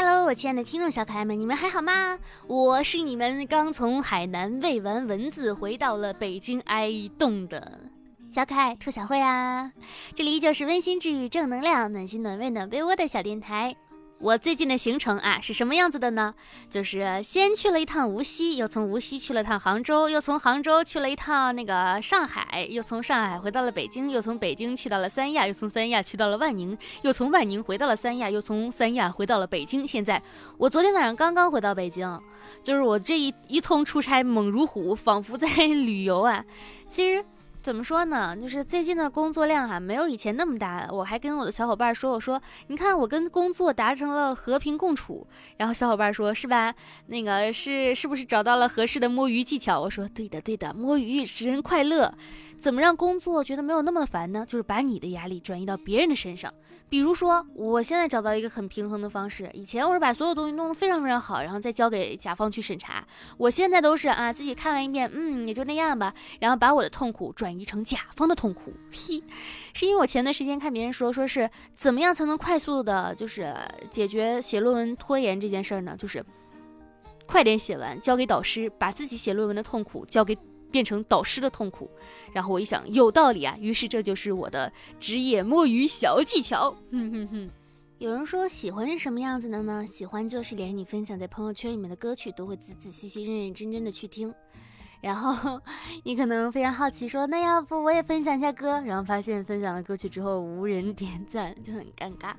Hello，我亲爱的听众小可爱们，你们还好吗？我是你们刚从海南喂完蚊子回到了北京挨冻的小可爱兔小慧啊！这里依旧是温馨治愈、正能量、暖心暖胃暖被窝的小电台。我最近的行程啊是什么样子的呢？就是先去了一趟无锡，又从无锡去了趟杭州，又从杭州去了一趟那个上海，又从上海回到了北京，又从北京去到了三亚，又从三亚去到了万宁，又从万宁回到了三亚，又从三亚回到了北京。现在我昨天晚上刚刚回到北京，就是我这一一通出差猛如虎，仿佛在旅游啊。其实。怎么说呢？就是最近的工作量哈，没有以前那么大。我还跟我的小伙伴说，我说你看我跟工作达成了和平共处。然后小伙伴说，是吧？那个是是不是找到了合适的摸鱼技巧？我说对的对的，摸鱼使人快乐。怎么让工作觉得没有那么的烦呢？就是把你的压力转移到别人的身上。比如说，我现在找到一个很平衡的方式。以前我是把所有东西弄得非常非常好，然后再交给甲方去审查。我现在都是啊，自己看完一遍，嗯，也就那样吧。然后把我的痛苦转移成甲方的痛苦。嘿，是因为我前段时间看别人说，说是怎么样才能快速的，就是解决写论文拖延这件事儿呢？就是快点写完，交给导师，把自己写论文的痛苦交给。变成导师的痛苦，然后我一想有道理啊，于是这就是我的职业摸鱼小技巧。哼哼哼，有人说喜欢是什么样子的呢？喜欢就是连你分享在朋友圈里面的歌曲都会仔仔细细、认认真真的去听。然后 你可能非常好奇，说那要不我也分享一下歌？然后发现分享了歌曲之后无人点赞，就很尴尬。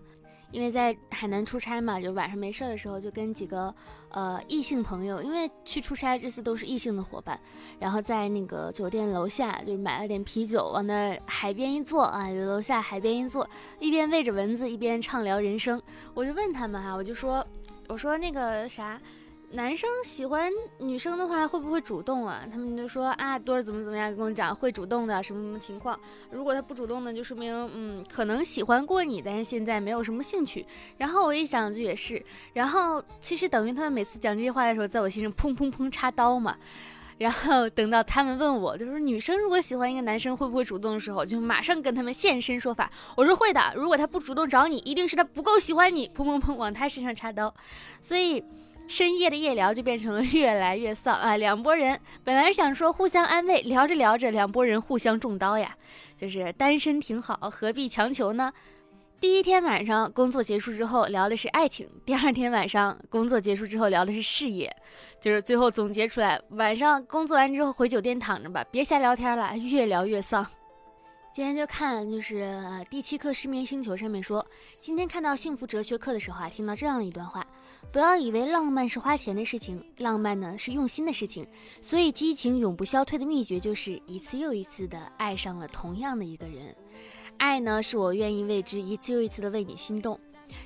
因为在海南出差嘛，就晚上没事儿的时候，就跟几个呃异性朋友，因为去出差这次都是异性的伙伴，然后在那个酒店楼下就是买了点啤酒，往那海边一坐啊，楼下海边一坐，一边喂着蚊子，一边畅聊人生。我就问他们哈，我就说，我说那个啥。男生喜欢女生的话，会不会主动啊？他们就说啊，多儿怎么怎么样，跟我讲会主动的，什么什么情况？如果他不主动呢，就说明嗯，可能喜欢过你，但是现在没有什么兴趣。然后我一想，就也是。然后其实等于他们每次讲这些话的时候，在我心上砰砰砰插刀嘛。然后等到他们问我，就是女生如果喜欢一个男生会不会主动的时候，就马上跟他们现身说法。我说会的，如果他不主动找你，一定是他不够喜欢你，砰砰砰往他身上插刀。所以。深夜的夜聊就变成了越来越丧啊！两拨人本来想说互相安慰，聊着聊着，两拨人互相中刀呀。就是单身挺好，何必强求呢？第一天晚上工作结束之后聊的是爱情，第二天晚上工作结束之后聊的是事业，就是最后总结出来，晚上工作完之后回酒店躺着吧，别瞎聊天了，越聊越丧。今天就看就是第七课失眠星球上面说，今天看到幸福哲学课的时候啊，听到这样的一段话：不要以为浪漫是花钱的事情，浪漫呢是用心的事情。所以激情永不消退的秘诀就是一次又一次的爱上了同样的一个人。爱呢是我愿意为之一次又一次的为你心动，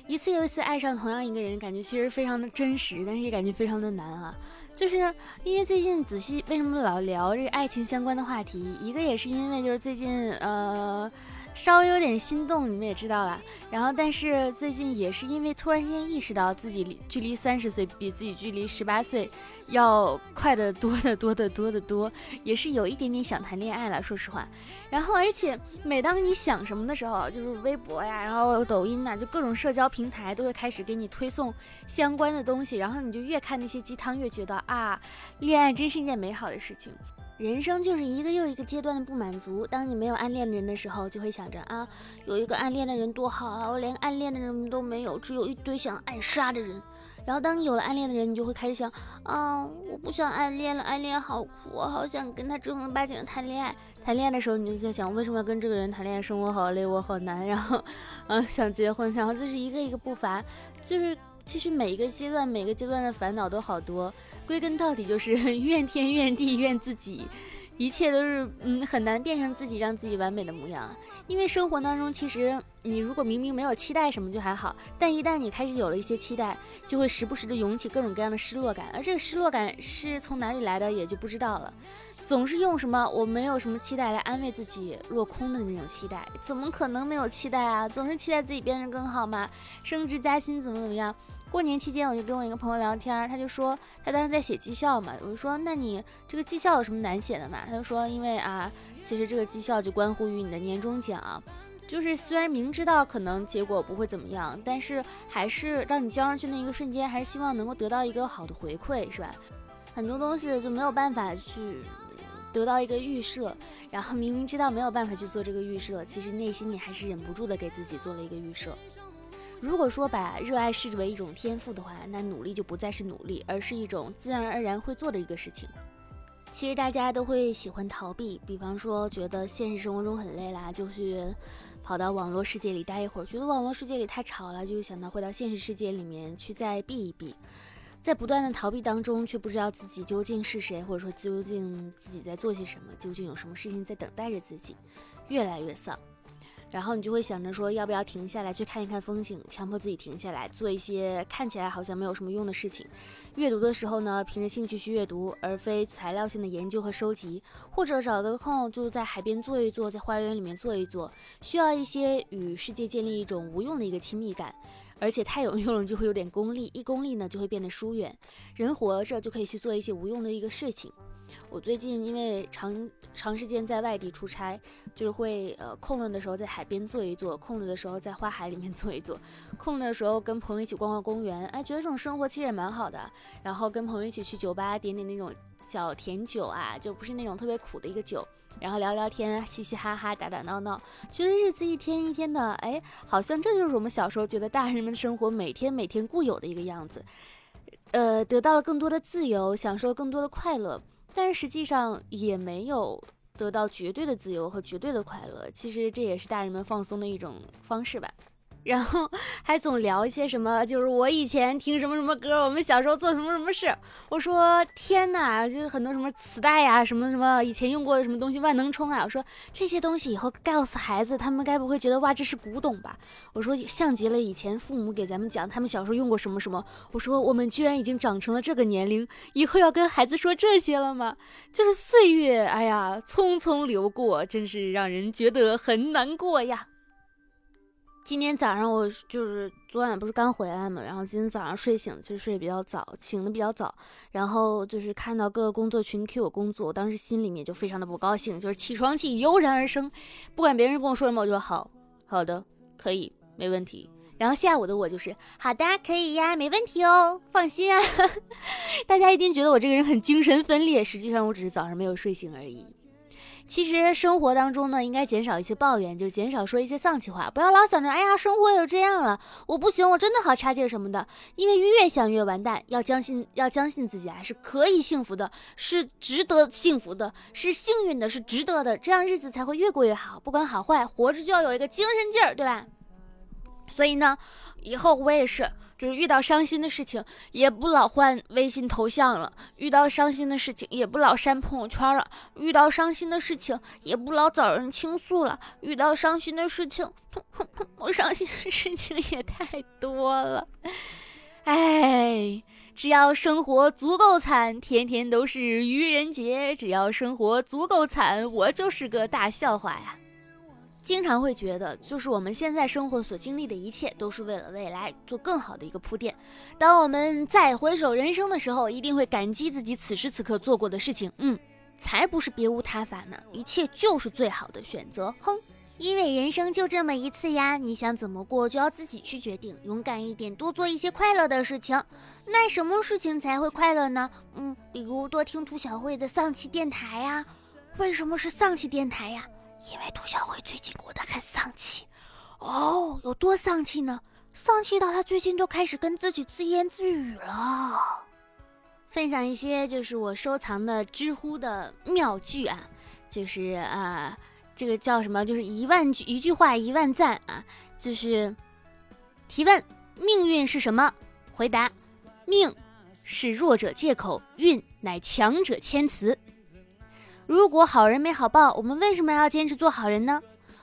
一次又一次爱上同样一个人，感觉其实非常的真实，但是也感觉非常的难啊。就是因为最近仔细为什么老聊这个爱情相关的话题，一个也是因为就是最近呃。稍微有点心动，你们也知道了。然后，但是最近也是因为突然间意识到自己距离三十岁比自己距离十八岁要快得多得多得多得多，也是有一点点想谈恋爱了。说实话，然后而且每当你想什么的时候，就是微博呀，然后抖音呐，就各种社交平台都会开始给你推送相关的东西，然后你就越看那些鸡汤，越觉得啊，恋爱真是一件美好的事情。人生就是一个又一个阶段的不满足。当你没有暗恋的人的时候，就会想着啊，有一个暗恋的人多好啊！我连暗恋的人都没有，只有一堆想暗杀的人。然后当你有了暗恋的人，你就会开始想啊，我不想暗恋了，暗恋好苦，我好想跟他正儿八经的谈恋爱。谈恋爱的时候，你就在想，为什么要跟这个人谈恋爱？生活好累，我好难。然后，嗯，想结婚，然后就是一个一个不乏，就是。其实每一个阶段，每个阶段的烦恼都好多，归根到底就是 怨天怨地怨自己，一切都是嗯很难变成自己让自己完美的模样。因为生活当中，其实你如果明明没有期待什么就还好，但一旦你开始有了一些期待，就会时不时的涌起各种各样的失落感，而这个失落感是从哪里来的也就不知道了。总是用什么我没有什么期待来安慰自己落空的那种期待，怎么可能没有期待啊？总是期待自己变得更好嘛，升职加薪怎么怎么样？过年期间，我就跟我一个朋友聊天，他就说他当时在写绩效嘛，我就说那你这个绩效有什么难写的嘛？他就说因为啊，其实这个绩效就关乎于你的年终奖，就是虽然明知道可能结果不会怎么样，但是还是当你交上去那一个瞬间，还是希望能够得到一个好的回馈，是吧？很多东西就没有办法去得到一个预设，然后明明知道没有办法去做这个预设，其实内心里还是忍不住的给自己做了一个预设。如果说把热爱视为一种天赋的话，那努力就不再是努力，而是一种自然而然会做的一个事情。其实大家都会喜欢逃避，比方说觉得现实生活中很累啦，就去跑到网络世界里待一会儿；觉得网络世界里太吵了，就想到回到现实世界里面去再避一避。在不断的逃避当中，却不知道自己究竟是谁，或者说究竟自己在做些什么，究竟有什么事情在等待着自己，越来越丧。然后你就会想着说，要不要停下来去看一看风景，强迫自己停下来做一些看起来好像没有什么用的事情。阅读的时候呢，凭着兴趣去阅读，而非材料性的研究和收集。或者找个空就在海边坐一坐，在花园里面坐一坐，需要一些与世界建立一种无用的一个亲密感。而且太有用了就会有点功利，一功利呢就会变得疏远。人活着就可以去做一些无用的一个事情。我最近因为长长时间在外地出差，就是会呃空了的时候在海边坐一坐，空了的时候在花海里面 坐一坐，空了的时候跟朋友一起逛逛公园，哎，觉得这种生活其实也蛮好的。然后跟朋友一起去酒吧点点那种小甜酒啊，就不是那种特别苦的一个酒，然后聊聊天，嘻嘻哈哈，打打闹闹，觉得日子一天一天的，哎，好像这就是我们小时候觉得大人们的生活每天每天固有的一个样子，呃，得到了更多的自由，享受更多的快乐。但实际上也没有得到绝对的自由和绝对的快乐，其实这也是大人们放松的一种方式吧。然后还总聊一些什么，就是我以前听什么什么歌，我们小时候做什么什么事。我说天哪，就是很多什么磁带呀，什么什么以前用过的什么东西，万能充啊。我说这些东西以后告诉孩子，他们该不会觉得哇这是古董吧？我说像极了以前父母给咱们讲他们小时候用过什么什么。我说我们居然已经长成了这个年龄，以后要跟孩子说这些了吗？就是岁月，哎呀，匆匆流过，真是让人觉得很难过呀。今天早上我就是昨晚不是刚回来嘛，然后今天早上睡醒，其实睡得比较早，醒的比较早，然后就是看到各个工作群 Q 我工作，我当时心里面就非常的不高兴，就是起床气油然而生，不管别人跟我说什么，我就说好好的可以没问题，然后下午的我就是好的可以呀，没问题哦，放心啊，大家一定觉得我这个人很精神分裂，实际上我只是早上没有睡醒而已。其实生活当中呢，应该减少一些抱怨，就减少说一些丧气话，不要老想着，哎呀，生活又这样了，我不行，我真的好差劲什么的，因为越想越完蛋。要相信，要相信自己啊，是可以幸福的，是值得幸福的，是幸运的，是值得的，这样日子才会越过越好。不管好坏，活着就要有一个精神劲儿，对吧？所以呢，以后我也是。就是遇到伤心的事情，也不老换微信头像了；遇到伤心的事情，也不老删朋友圈了；遇到伤心的事情，也不老找人倾诉了；遇到伤心的事情，我伤心的事情也太多了。哎，只要生活足够惨，天天都是愚人节；只要生活足够惨，我就是个大笑话呀。经常会觉得，就是我们现在生活所经历的一切，都是为了未来做更好的一个铺垫。当我们再回首人生的时候，一定会感激自己此时此刻做过的事情。嗯，才不是别无他法呢，一切就是最好的选择。哼，因为人生就这么一次呀，你想怎么过就要自己去决定。勇敢一点，多做一些快乐的事情。那什么事情才会快乐呢？嗯，比如多听涂小慧的丧气电台呀。为什么是丧气电台呀？因为涂小慧最近过得很丧气，哦，有多丧气呢？丧气到她最近都开始跟自己自言自语了。分享一些就是我收藏的知乎的妙句啊，就是啊，这个叫什么？就是一万句一句话一万赞啊，就是提问：命运是什么？回答：命是弱者借口，运乃强者谦辞。如果好人没好报，我们为什么要坚持做好人呢？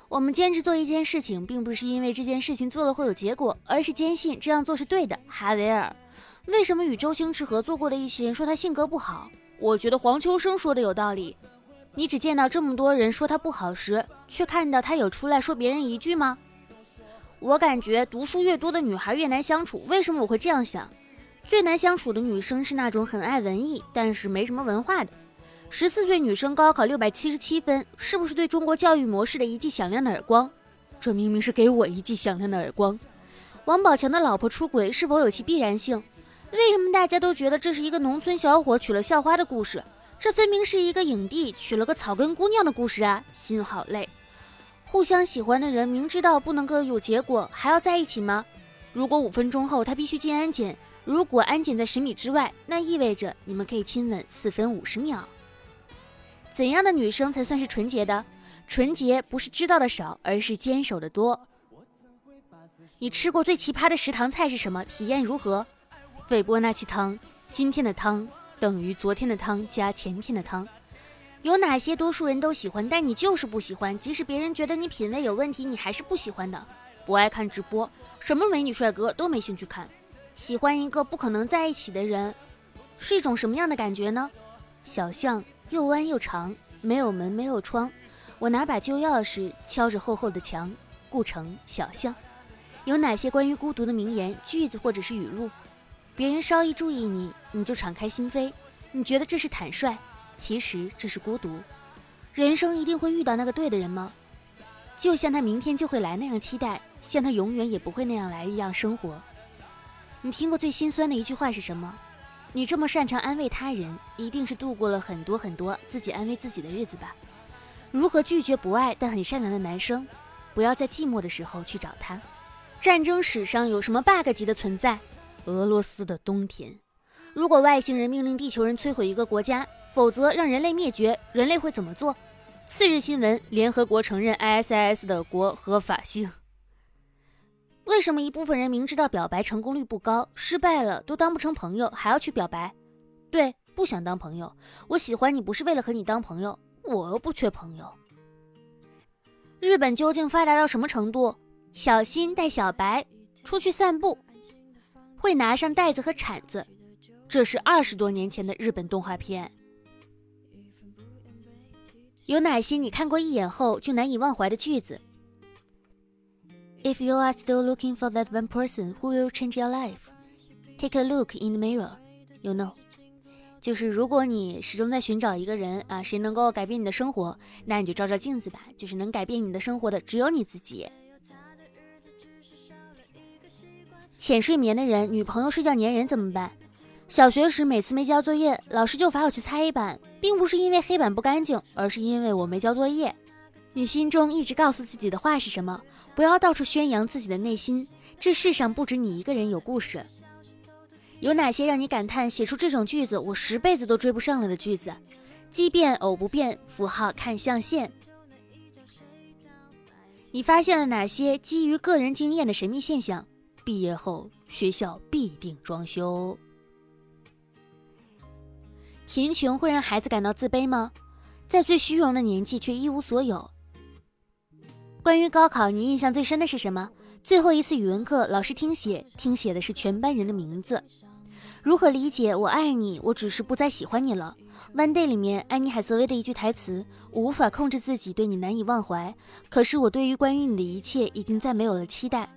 我们坚持做一件事情，并不是因为这件事情做了会有结果，而是坚信这样做是对的。哈维尔，为什么与周星驰合作过的一些人说他性格不好？我觉得黄秋生说的有道理。你只见到这么多人说他不好时，却看到他有出来说别人一句吗？我感觉读书越多的女孩越难相处。为什么我会这样想？最难相处的女生是那种很爱文艺，但是没什么文化的。十四岁女生高考六百七十七分，是不是对中国教育模式的一记响亮的耳光？这明明是给我一记响亮的耳光。王宝强的老婆出轨是否有其必然性？为什么大家都觉得这是一个农村小伙娶了校花的故事？这分明是一个影帝娶了个草根姑娘的故事啊！心好累。互相喜欢的人明知道不能够有结果，还要在一起吗？如果五分钟后他必须进安检，如果安检在十米之外，那意味着你们可以亲吻四分五十秒。怎样的女生才算是纯洁的？纯洁不是知道的少，而是坚守的多。你吃过最奇葩的食堂菜是什么？体验如何？斐波那契汤。今天的汤等于昨天的汤加前天的汤。有哪些多数人都喜欢，但你就是不喜欢？即使别人觉得你品味有问题，你还是不喜欢的。不爱看直播，什么美女帅哥都没兴趣看。喜欢一个不可能在一起的人，是一种什么样的感觉呢？小巷又弯又长，没有门，没有窗。我拿把旧钥匙敲着厚厚的墙，故城小巷。有哪些关于孤独的名言、句子或者是语录？别人稍一注意你，你就敞开心扉。你觉得这是坦率？其实这是孤独。人生一定会遇到那个对的人吗？就像他明天就会来那样期待，像他永远也不会那样来一样生活。你听过最心酸的一句话是什么？你这么擅长安慰他人，一定是度过了很多很多自己安慰自己的日子吧？如何拒绝不爱但很善良的男生？不要在寂寞的时候去找他。战争史上有什么 bug 级的存在？俄罗斯的冬天。如果外星人命令地球人摧毁一个国家？否则让人类灭绝，人类会怎么做？次日新闻：联合国承认 ISIS 的国合法性。为什么一部分人明知道表白成功率不高，失败了都当不成朋友，还要去表白？对，不想当朋友。我喜欢你不是为了和你当朋友，我又不缺朋友。日本究竟发达到什么程度？小新带小白出去散步，会拿上袋子和铲子。这是二十多年前的日本动画片。有哪些你看过一眼后就难以忘怀的句子？If you are still looking for that one person who will change your life, take a look in the mirror. You know，就是如果你始终在寻找一个人啊，谁能够改变你的生活，那你就照照镜子吧。就是能改变你的生活的只有你自己。浅睡眠的人，女朋友睡觉粘人怎么办？小学时每次没交作业，老师就罚我去擦黑板，并不是因为黑板不干净，而是因为我没交作业。你心中一直告诉自己的话是什么？不要到处宣扬自己的内心。这世上不止你一个人有故事。有哪些让你感叹写出这种句子我十辈子都追不上了的句子？奇变偶不变，符号看象限。你发现了哪些基于个人经验的神秘现象？毕业后学校必定装修。贫穷会让孩子感到自卑吗？在最虚荣的年纪却一无所有。关于高考，你印象最深的是什么？最后一次语文课，老师听写，听写的是全班人的名字。如何理解“我爱你，我只是不再喜欢你了 ”？One Day 里面安妮海瑟薇的一句台词：“我无法控制自己对你难以忘怀，可是我对于关于你的一切已经再没有了期待。”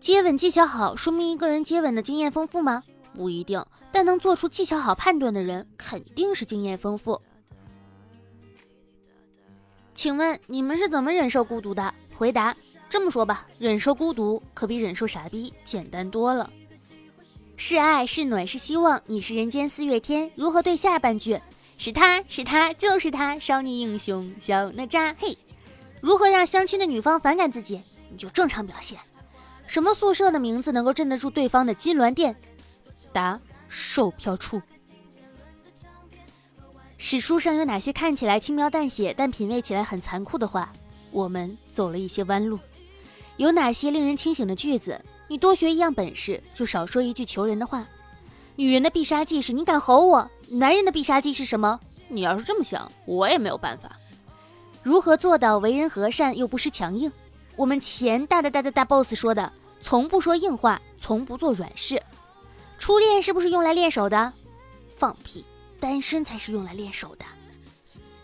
接吻技巧好，说明一个人接吻的经验丰富吗？不一定。但能做出技巧好判断的人，肯定是经验丰富。请问你们是怎么忍受孤独的？回答：这么说吧，忍受孤独可比忍受傻逼简单多了。是爱是暖是希望，你是人间四月天。如何对下半句？是他是他就是他，少年英雄小哪吒。嘿，如何让相亲的女方反感自己？你就正常表现。什么宿舍的名字能够镇得住对方的金銮殿？答。售票处。史书上有哪些看起来轻描淡写，但品味起来很残酷的话？我们走了一些弯路。有哪些令人清醒的句子？你多学一样本事，就少说一句求人的话。女人的必杀技是你敢吼我，男人的必杀技是什么？你要是这么想，我也没有办法。如何做到为人和善又不失强硬？我们前大大大大大 boss 说的，从不说硬话，从不做软事。初恋是不是用来练手的？放屁，单身才是用来练手的。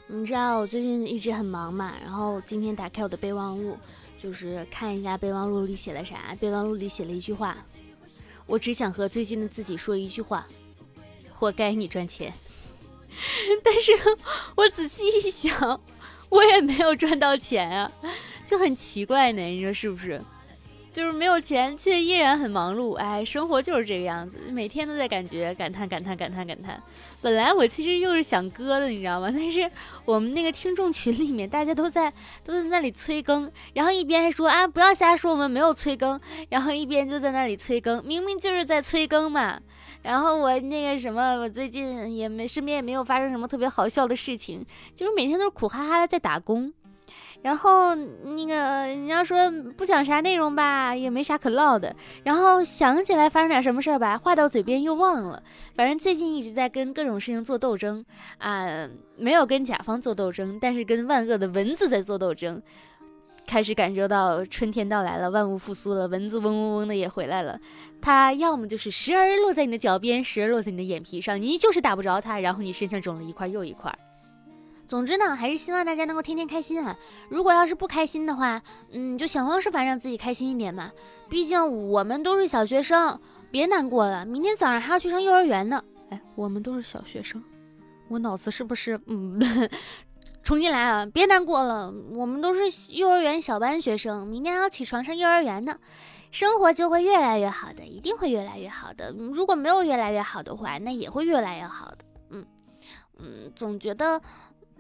你知道我最近一直很忙嘛，然后今天打开我的备忘录，就是看一下备忘录里写了啥。备忘录里写了一句话：我只想和最近的自己说一句话，活该你赚钱。但是我仔细一想，我也没有赚到钱啊。就很奇怪呢，你说是不是？就是没有钱，却依然很忙碌。哎，生活就是这个样子，每天都在感觉感叹、感叹、感叹、感叹。本来我其实又是想割的，你知道吗？但是我们那个听众群里面，大家都在都在那里催更，然后一边还说啊不要瞎说，我们没有催更，然后一边就在那里催更，明明就是在催更嘛。然后我那个什么，我最近也没身边也没有发生什么特别好笑的事情，就是每天都是苦哈哈的在打工。然后那个你要说不讲啥内容吧，也没啥可唠的。然后想起来发生点什么事儿吧，话到嘴边又忘了。反正最近一直在跟各种事情做斗争啊，没有跟甲方做斗争，但是跟万恶的蚊子在做斗争。开始感受到春天到来了，万物复苏了，蚊子嗡嗡嗡的也回来了。它要么就是时而落在你的脚边，时而落在你的眼皮上，你就是打不着它，然后你身上肿了一块又一块。总之呢，还是希望大家能够天天开心啊！如果要是不开心的话，嗯，就想方设法让自己开心一点嘛。毕竟我们都是小学生，别难过了，明天早上还要去上幼儿园呢。哎，我们都是小学生，我脑子是不是？嗯，重新来啊！别难过了，我们都是幼儿园小班学生，明天还要起床上幼儿园呢。生活就会越来越好的，一定会越来越好的。如果没有越来越好的话，那也会越来越好的。嗯嗯，总觉得。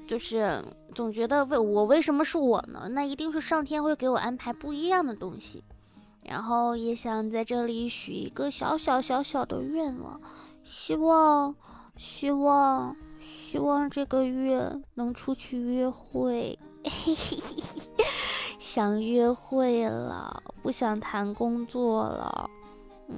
就是总觉得为我为什么是我呢？那一定是上天会给我安排不一样的东西。然后也想在这里许一个小小小小的愿望，希望希望希望这个月能出去约会。想约会了，不想谈工作了。嗯，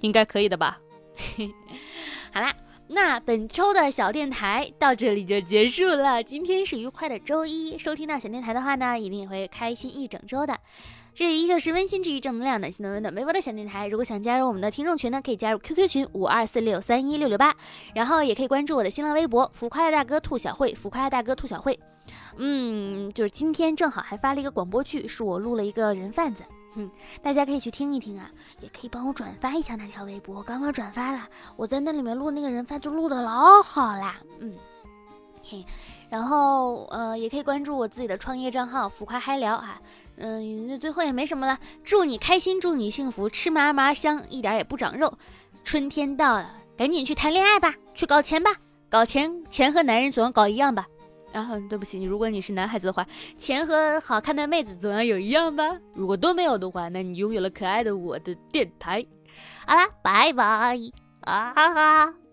应该可以的吧？好啦。那本周的小电台到这里就结束了。今天是愉快的周一，收听到小电台的话呢，一定也会开心一整周的。这里依旧是温馨治愈、正能量、暖心的温暖微博的小电台。如果想加入我们的听众群呢，可以加入 QQ 群五二四六三一六六八，然后也可以关注我的新浪微博“浮夸的大哥兔小慧”，浮夸的大哥兔小慧。嗯，就是今天正好还发了一个广播剧，是我录了一个人贩子。嗯，大家可以去听一听啊，也可以帮我转发一下那条微博，我刚刚转发了，我在那里面录那个人贩就录的老好啦，嗯，嘿，然后呃也可以关注我自己的创业账号浮夸嗨聊啊，嗯，那最后也没什么了，祝你开心，祝你幸福，吃嘛嘛香，一点也不长肉，春天到了，赶紧去谈恋爱吧，去搞钱吧，搞钱，钱和男人总要搞一样吧。然后对不起，如果你是男孩子的话，钱和好看的妹子总要有一样吧。如果都没有的话，那你拥有了可爱的我的电台。好啦，拜拜啊哈哈。